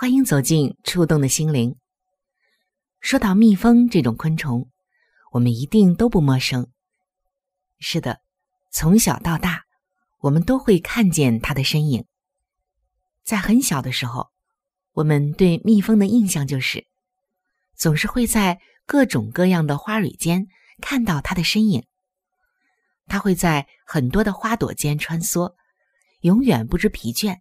欢迎走进触动的心灵。说到蜜蜂这种昆虫，我们一定都不陌生。是的，从小到大，我们都会看见它的身影。在很小的时候，我们对蜜蜂的印象就是，总是会在各种各样的花蕊间看到它的身影。它会在很多的花朵间穿梭。永远不知疲倦，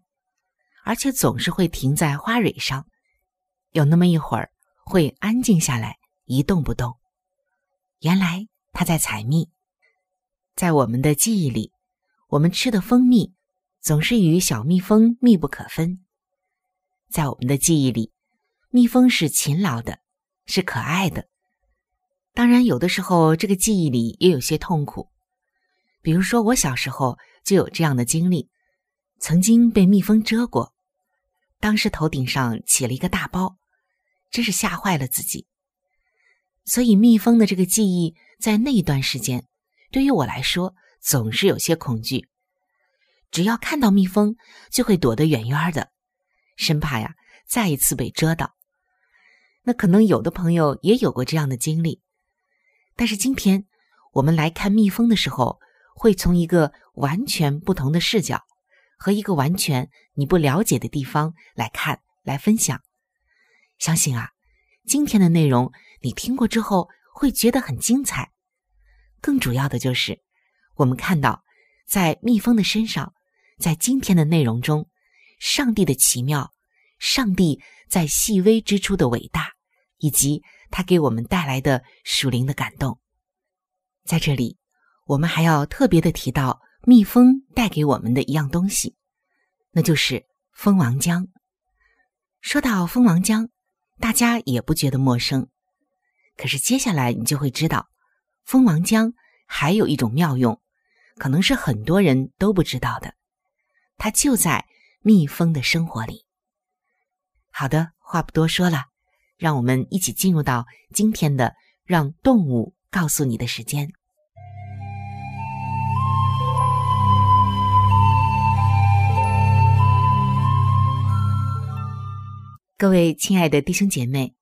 而且总是会停在花蕊上，有那么一会儿会安静下来，一动不动。原来它在采蜜。在我们的记忆里，我们吃的蜂蜜总是与小蜜蜂密不可分。在我们的记忆里，蜜蜂是勤劳的，是可爱的。当然，有的时候这个记忆里也有些痛苦，比如说我小时候就有这样的经历。曾经被蜜蜂蛰过，当时头顶上起了一个大包，真是吓坏了自己。所以蜜蜂的这个记忆，在那一段时间，对于我来说总是有些恐惧。只要看到蜜蜂，就会躲得远远的，生怕呀再一次被蛰到。那可能有的朋友也有过这样的经历，但是今天我们来看蜜蜂的时候，会从一个完全不同的视角。和一个完全你不了解的地方来看、来分享，相信啊，今天的内容你听过之后会觉得很精彩。更主要的就是，我们看到在蜜蜂的身上，在今天的内容中，上帝的奇妙，上帝在细微之处的伟大，以及他给我们带来的属灵的感动。在这里，我们还要特别的提到。蜜蜂带给我们的一样东西，那就是蜂王浆。说到蜂王浆，大家也不觉得陌生。可是接下来你就会知道，蜂王浆还有一种妙用，可能是很多人都不知道的。它就在蜜蜂的生活里。好的，话不多说了，让我们一起进入到今天的“让动物告诉你的时间”。各位亲爱的弟兄姐妹，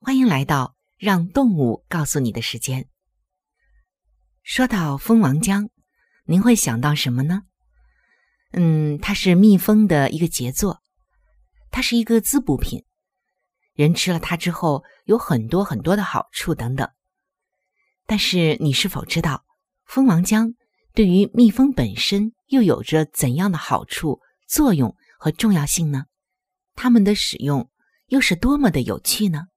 欢迎来到让动物告诉你的时间。说到蜂王浆，您会想到什么呢？嗯，它是蜜蜂的一个杰作，它是一个滋补品，人吃了它之后有很多很多的好处等等。但是你是否知道，蜂王浆对于蜜蜂本身又有着怎样的好处、作用和重要性呢？它们的使用又是多么的有趣呢？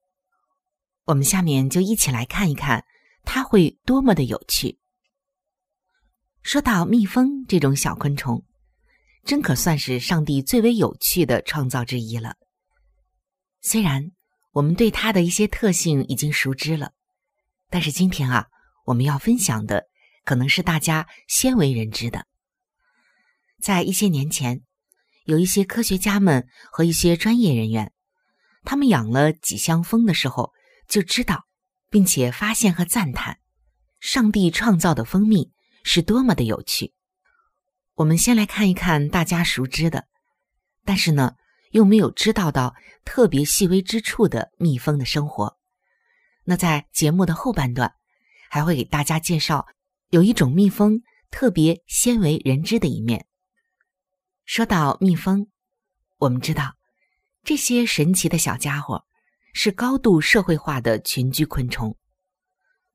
我们下面就一起来看一看，它会多么的有趣。说到蜜蜂这种小昆虫，真可算是上帝最为有趣的创造之一了。虽然我们对它的一些特性已经熟知了，但是今天啊，我们要分享的可能是大家鲜为人知的。在一些年前。有一些科学家们和一些专业人员，他们养了几箱蜂的时候，就知道，并且发现和赞叹，上帝创造的蜂蜜是多么的有趣。我们先来看一看大家熟知的，但是呢，又没有知道到特别细微之处的蜜蜂的生活。那在节目的后半段，还会给大家介绍有一种蜜蜂特别鲜为人知的一面。说到蜜蜂，我们知道这些神奇的小家伙是高度社会化的群居昆虫。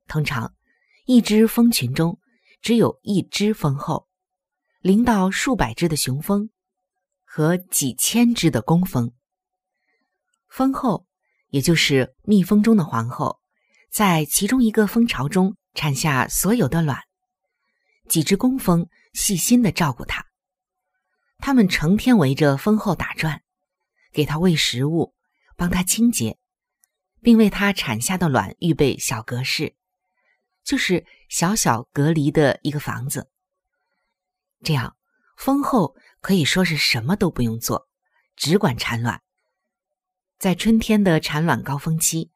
通常，一只蜂群中只有一只蜂后，零到数百只的雄蜂和几千只的工蜂。蜂后。也就是蜜蜂中的皇后，在其中一个蜂巢中产下所有的卵。几只工蜂细心的照顾它，他们成天围着蜂后打转，给它喂食物，帮它清洁，并为它产下的卵预备小隔室，就是小小隔离的一个房子。这样，蜂后可以说是什么都不用做，只管产卵。在春天的产卵高峰期，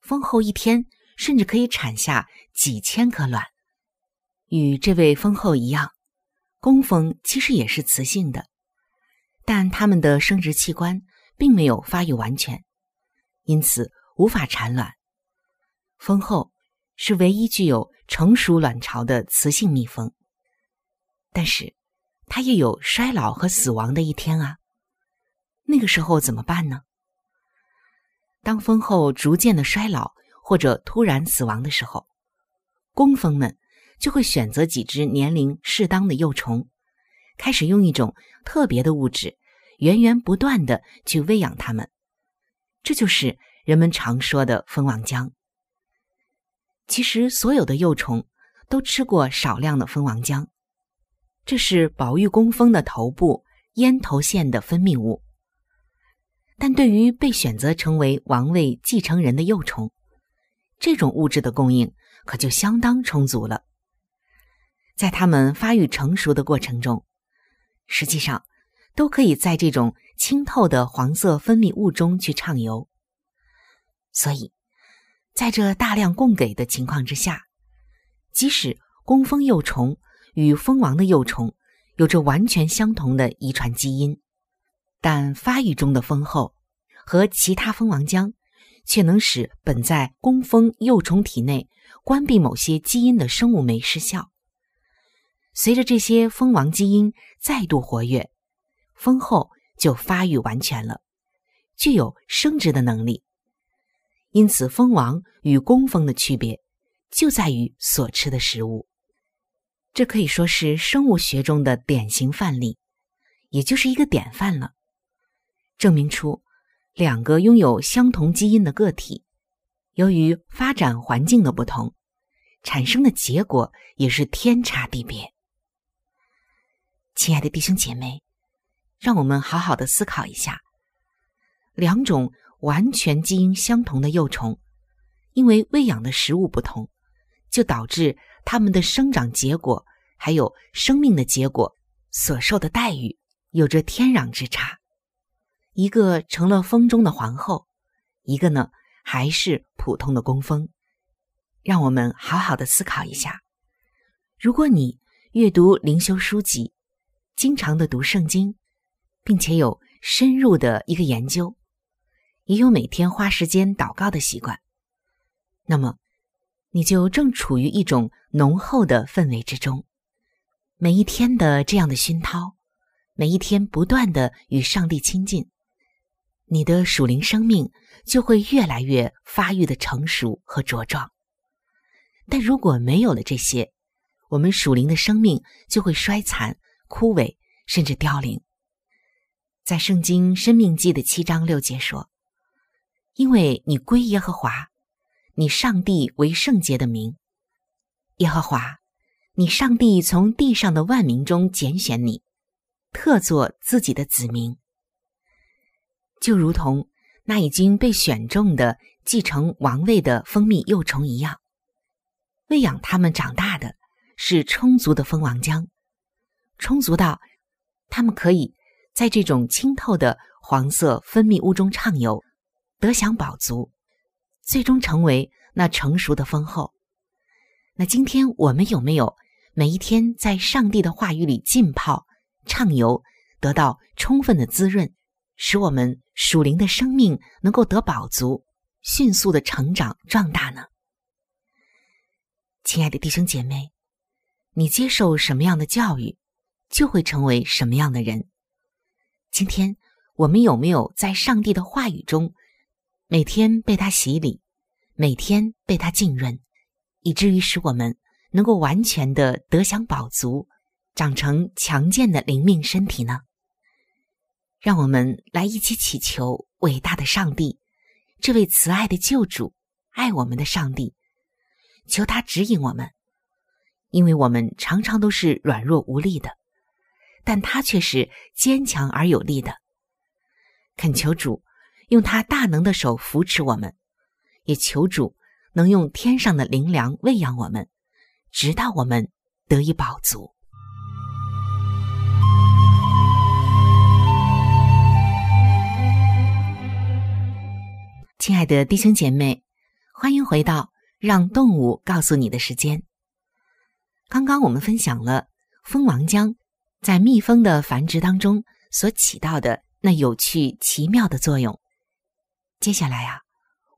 蜂后一天甚至可以产下几千颗卵。与这位蜂后一样，工蜂其实也是雌性的，但它们的生殖器官并没有发育完全，因此无法产卵。蜂后是唯一具有成熟卵巢的雌性蜜蜂，但是它也有衰老和死亡的一天啊。那个时候怎么办呢？当蜂后逐渐的衰老或者突然死亡的时候，工蜂们就会选择几只年龄适当的幼虫，开始用一种特别的物质源源不断的去喂养它们。这就是人们常说的蜂王浆。其实，所有的幼虫都吃过少量的蜂王浆，这是宝玉工蜂的头部咽头腺的分泌物。但对于被选择成为王位继承人的幼虫，这种物质的供应可就相当充足了。在它们发育成熟的过程中，实际上都可以在这种清透的黄色分泌物中去畅游。所以，在这大量供给的情况之下，即使工蜂幼虫与蜂王的幼虫有着完全相同的遗传基因。但发育中的蜂后和其他蜂王浆却能使本在工蜂幼虫体内关闭某些基因的生物酶失效。随着这些蜂王基因再度活跃，蜂后就发育完全了，具有生殖的能力。因此，蜂王与工蜂的区别就在于所吃的食物。这可以说是生物学中的典型范例，也就是一个典范了。证明出，两个拥有相同基因的个体，由于发展环境的不同，产生的结果也是天差地别。亲爱的弟兄姐妹，让我们好好的思考一下：两种完全基因相同的幼虫，因为喂养的食物不同，就导致它们的生长结果还有生命的结果所受的待遇有着天壤之差。一个成了风中的皇后，一个呢还是普通的工蜂。让我们好好的思考一下：如果你阅读灵修书籍，经常的读圣经，并且有深入的一个研究，也有每天花时间祷告的习惯，那么你就正处于一种浓厚的氛围之中。每一天的这样的熏陶，每一天不断的与上帝亲近。你的属灵生命就会越来越发育的成熟和茁壮，但如果没有了这些，我们属灵的生命就会衰残、枯萎，甚至凋零。在圣经《生命记》的七章六节说：“因为你归耶和华，你上帝为圣洁的名，耶和华，你上帝从地上的万民中拣选你，特作自己的子民。”就如同那已经被选中的继承王位的蜂蜜幼虫一样，喂养它们长大的是充足的蜂王浆，充足到它们可以在这种清透的黄色分泌物中畅游，得享饱足，最终成为那成熟的丰厚。那今天我们有没有每一天在上帝的话语里浸泡、畅游，得到充分的滋润，使我们属灵的生命能够得饱足，迅速的成长壮大呢？亲爱的弟兄姐妹，你接受什么样的教育，就会成为什么样的人。今天我们有没有在上帝的话语中，每天被他洗礼，每天被他浸润，以至于使我们能够完全的得享饱足，长成强健的灵命身体呢？让我们来一起祈求伟大的上帝，这位慈爱的救主，爱我们的上帝。求他指引我们，因为我们常常都是软弱无力的，但他却是坚强而有力的。恳求主用他大能的手扶持我们，也求主能用天上的灵粮喂养我们，直到我们得以饱足。亲爱的弟兄姐妹，欢迎回到。让动物告诉你的时间。刚刚我们分享了蜂王浆在蜜蜂的繁殖当中所起到的那有趣奇妙的作用。接下来啊，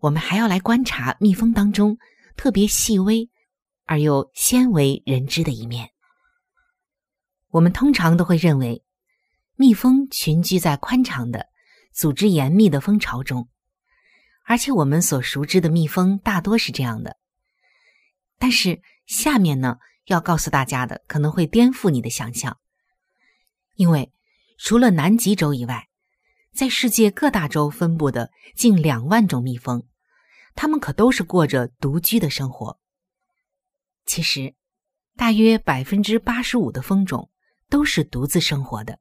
我们还要来观察蜜蜂当中特别细微而又鲜为人知的一面。我们通常都会认为，蜜蜂群居在宽敞的、组织严密的蜂巢中。而且我们所熟知的蜜蜂大多是这样的，但是下面呢要告诉大家的可能会颠覆你的想象，因为除了南极洲以外，在世界各大洲分布的近两万种蜜蜂，它们可都是过着独居的生活。其实，大约百分之八十五的蜂种都是独自生活的。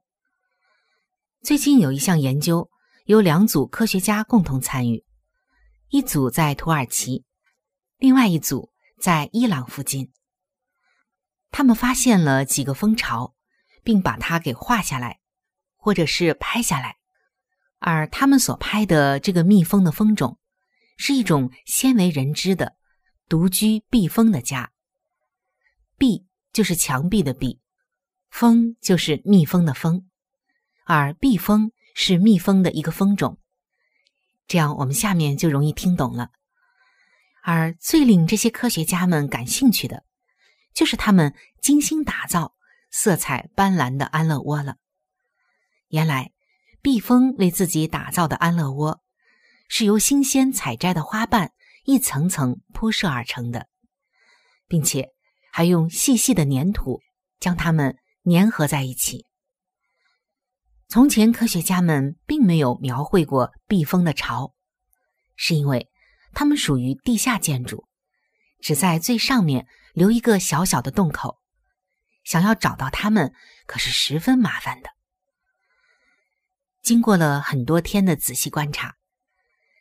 最近有一项研究，由两组科学家共同参与。一组在土耳其，另外一组在伊朗附近。他们发现了几个蜂巢，并把它给画下来，或者是拍下来。而他们所拍的这个蜜蜂的蜂种，是一种鲜为人知的独居避蜂的家。壁就是墙壁的壁，蜂就是蜜蜂的蜂，而避蜂是蜜蜂的一个蜂种。这样，我们下面就容易听懂了。而最令这些科学家们感兴趣的，就是他们精心打造、色彩斑斓的安乐窝了。原来，蜜蜂为自己打造的安乐窝，是由新鲜采摘的花瓣一层层铺设而成的，并且还用细细的粘土将它们粘合在一起。从前，科学家们并没有描绘过避风的巢，是因为它们属于地下建筑，只在最上面留一个小小的洞口，想要找到它们可是十分麻烦的。经过了很多天的仔细观察，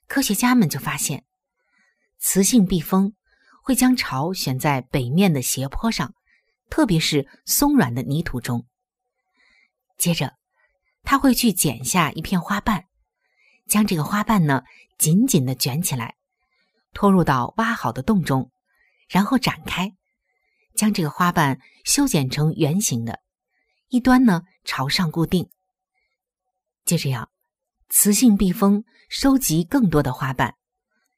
科学家们就发现，雌性蜜蜂会将巢选在北面的斜坡上，特别是松软的泥土中，接着。他会去剪下一片花瓣，将这个花瓣呢紧紧的卷起来，拖入到挖好的洞中，然后展开，将这个花瓣修剪成圆形的，一端呢朝上固定。就这样，雌性蜜蜂收集更多的花瓣，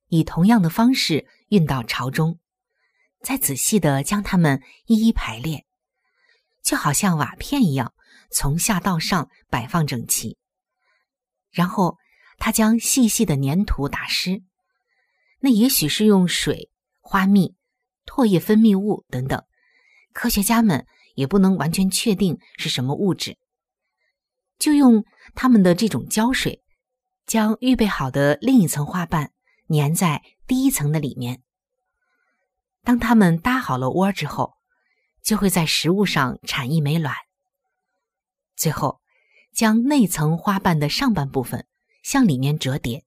以同样的方式运到巢中，再仔细的将它们一一排列，就好像瓦片一样。从下到上摆放整齐，然后他将细细的粘土打湿，那也许是用水、花蜜、唾液分泌物等等，科学家们也不能完全确定是什么物质。就用他们的这种胶水，将预备好的另一层花瓣粘在第一层的里面。当他们搭好了窝之后，就会在食物上产一枚卵。最后，将内层花瓣的上半部分向里面折叠，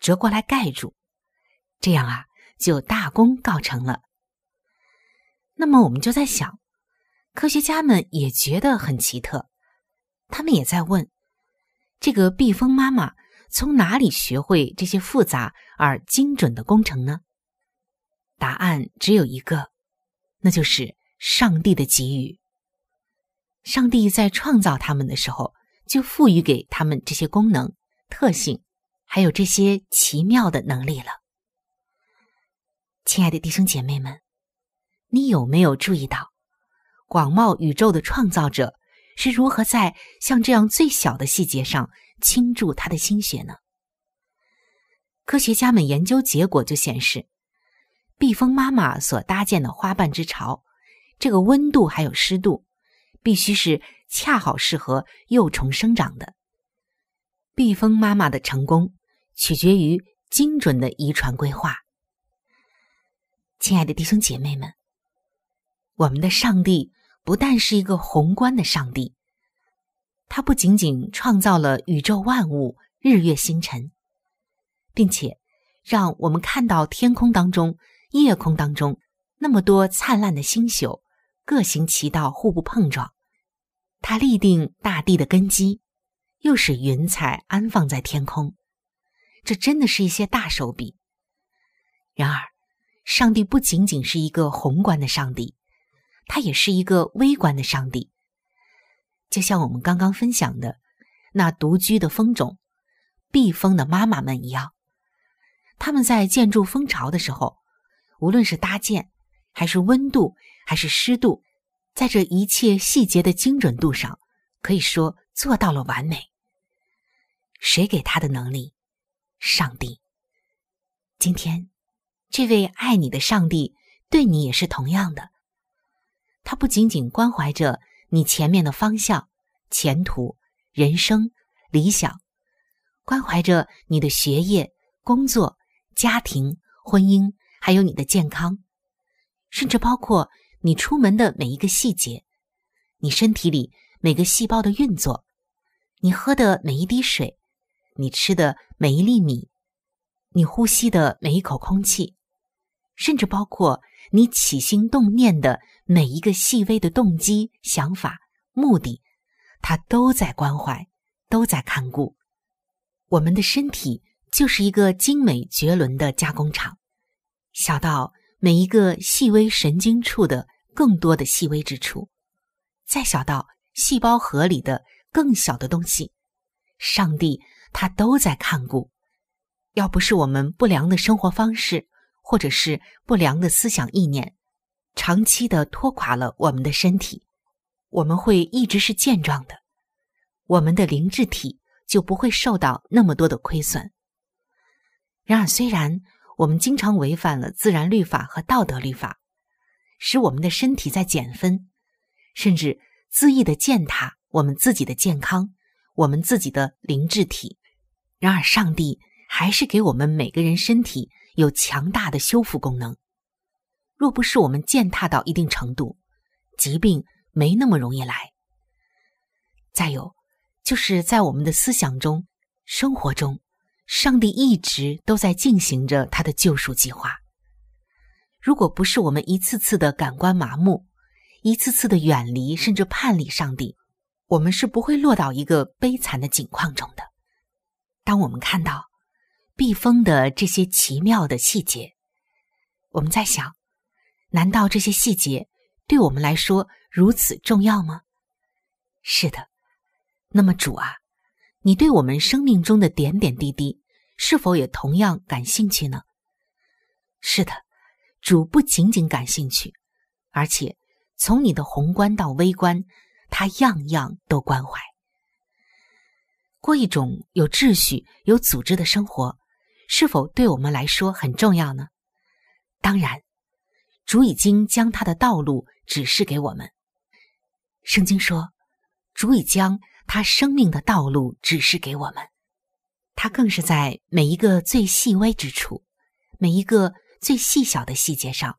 折过来盖住，这样啊，就大功告成了。那么我们就在想，科学家们也觉得很奇特，他们也在问：这个蜜蜂妈妈从哪里学会这些复杂而精准的工程呢？答案只有一个，那就是上帝的给予。上帝在创造他们的时候，就赋予给他们这些功能、特性，还有这些奇妙的能力了。亲爱的弟兄姐妹们，你有没有注意到，广袤宇宙的创造者是如何在像这样最小的细节上倾注他的心血呢？科学家们研究结果就显示。蜜蜂妈妈所搭建的花瓣之巢，这个温度还有湿度，必须是恰好适合幼虫生长的。蜜蜂妈妈的成功取决于精准的遗传规划。亲爱的弟兄姐妹们，我们的上帝不但是一个宏观的上帝，他不仅仅创造了宇宙万物、日月星辰，并且让我们看到天空当中。夜空当中那么多灿烂的星宿，各行其道，互不碰撞。他立定大地的根基，又使云彩安放在天空。这真的是一些大手笔。然而，上帝不仅仅是一个宏观的上帝，他也是一个微观的上帝。就像我们刚刚分享的那独居的蜂种——蜜蜂的妈妈们一样，他们在建筑蜂巢的时候。无论是搭建，还是温度，还是湿度，在这一切细节的精准度上，可以说做到了完美。谁给他的能力？上帝。今天，这位爱你的上帝对你也是同样的。它不仅仅关怀着你前面的方向、前途、人生、理想，关怀着你的学业、工作、家庭、婚姻。还有你的健康，甚至包括你出门的每一个细节，你身体里每个细胞的运作，你喝的每一滴水，你吃的每一粒米，你呼吸的每一口空气，甚至包括你起心动念的每一个细微的动机、想法、目的，他都在关怀，都在看顾。我们的身体就是一个精美绝伦的加工厂。小到每一个细微神经处的更多的细微之处，再小到细胞核里的更小的东西，上帝他都在看顾。要不是我们不良的生活方式，或者是不良的思想意念，长期的拖垮了我们的身体，我们会一直是健壮的，我们的灵智体就不会受到那么多的亏损。然而，虽然。我们经常违反了自然律法和道德律法，使我们的身体在减分，甚至恣意的践踏我们自己的健康，我们自己的灵智体。然而，上帝还是给我们每个人身体有强大的修复功能。若不是我们践踏到一定程度，疾病没那么容易来。再有，就是在我们的思想中、生活中。上帝一直都在进行着他的救赎计划。如果不是我们一次次的感官麻木，一次次的远离甚至叛离上帝，我们是不会落到一个悲惨的境况中的。当我们看到避风的这些奇妙的细节，我们在想：难道这些细节对我们来说如此重要吗？是的。那么主啊。你对我们生命中的点点滴滴，是否也同样感兴趣呢？是的，主不仅仅感兴趣，而且从你的宏观到微观，他样样都关怀。过一种有秩序、有组织的生活，是否对我们来说很重要呢？当然，主已经将他的道路指示给我们。圣经说，主已将。他生命的道路指示给我们，他更是在每一个最细微之处，每一个最细小的细节上，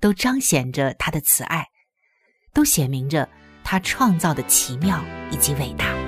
都彰显着他的慈爱，都写明着他创造的奇妙以及伟大。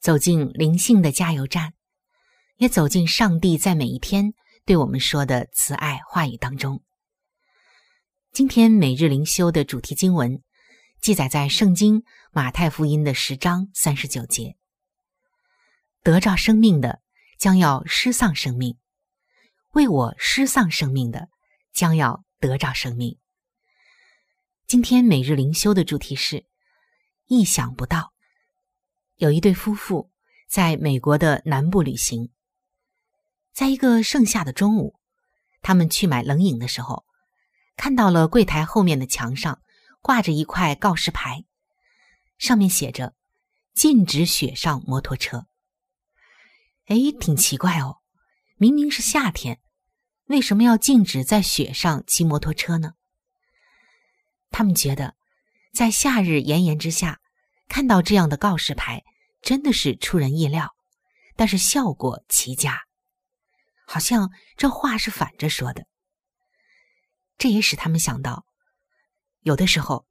走进灵性的加油站，也走进上帝在每一天对我们说的慈爱话语当中。今天每日灵修的主题经文记载在圣经马太福音的十章三十九节：“得着生命的将要失丧生命，为我失丧生命的将要得着生命。”今天每日灵修的主题是。意想不到，有一对夫妇在美国的南部旅行，在一个盛夏的中午，他们去买冷饮的时候，看到了柜台后面的墙上挂着一块告示牌，上面写着“禁止雪上摩托车”。哎，挺奇怪哦，明明是夏天，为什么要禁止在雪上骑摩托车呢？他们觉得。在夏日炎炎之下，看到这样的告示牌，真的是出人意料，但是效果奇佳，好像这话是反着说的。这也使他们想到，有的时候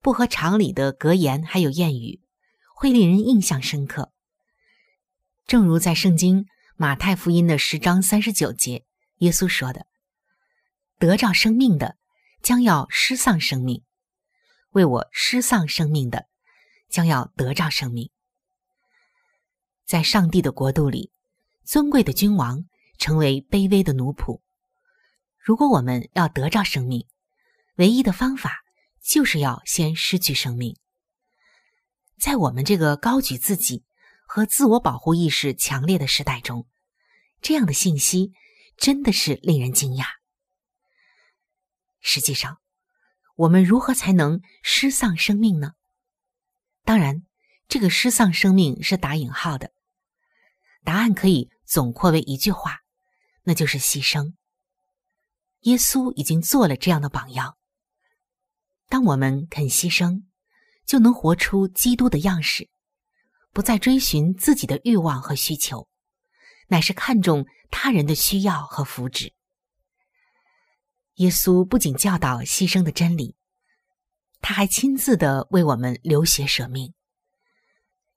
不合常理的格言还有谚语，会令人印象深刻。正如在圣经马太福音的十章三十九节，耶稣说的：“得着生命的，将要失丧生命。”为我失丧生命的，将要得着生命。在上帝的国度里，尊贵的君王成为卑微的奴仆。如果我们要得着生命，唯一的方法就是要先失去生命。在我们这个高举自己和自我保护意识强烈的时代中，这样的信息真的是令人惊讶。实际上。我们如何才能失丧生命呢？当然，这个失丧生命是打引号的。答案可以总括为一句话，那就是牺牲。耶稣已经做了这样的榜样。当我们肯牺牲，就能活出基督的样式，不再追寻自己的欲望和需求，乃是看重他人的需要和福祉。耶稣不仅教导牺牲的真理，他还亲自的为我们流血舍命。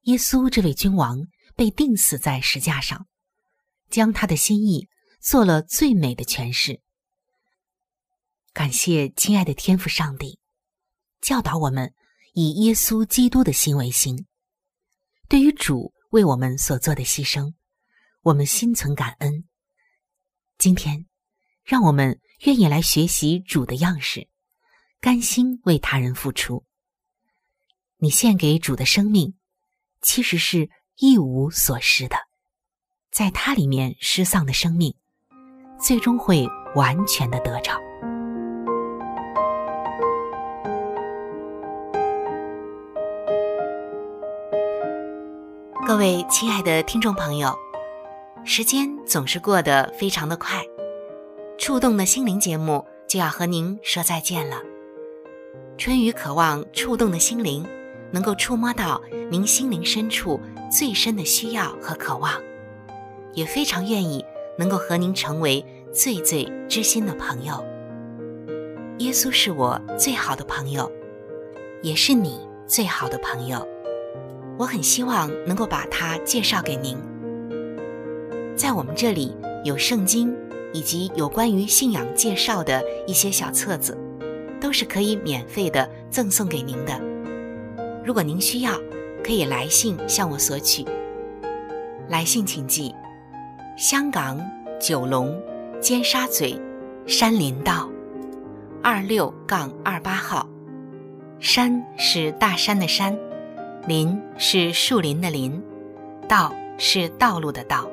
耶稣这位君王被钉死在石架上，将他的心意做了最美的诠释。感谢亲爱的天父上帝，教导我们以耶稣基督的心为心。对于主为我们所做的牺牲，我们心存感恩。今天，让我们。愿意来学习主的样式，甘心为他人付出。你献给主的生命，其实是一无所失的。在他里面失丧的生命，最终会完全的得着。各位亲爱的听众朋友，时间总是过得非常的快。触动的心灵节目就要和您说再见了。春雨渴望触动的心灵能够触摸到您心灵深处最深的需要和渴望，也非常愿意能够和您成为最最知心的朋友。耶稣是我最好的朋友，也是你最好的朋友。我很希望能够把他介绍给您。在我们这里有圣经。以及有关于信仰介绍的一些小册子，都是可以免费的赠送给您的。如果您需要，可以来信向我索取。来信请寄：香港九龙尖沙咀山林道。二六杠二八号。山是大山的山，林是树林的林，道是道路的道。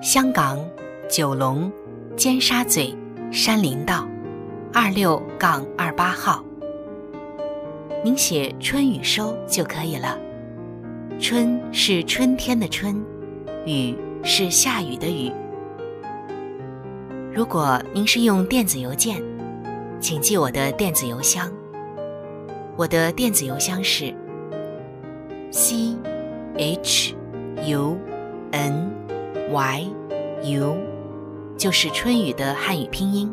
香港九龙尖沙咀山林道二六杠二八号。您写春雨收就可以了。春是春天的春，雨是下雨的雨。如果您是用电子邮件，请记我的电子邮箱。我的电子邮箱是 c h u n y u，就是春雨的汉语拼音。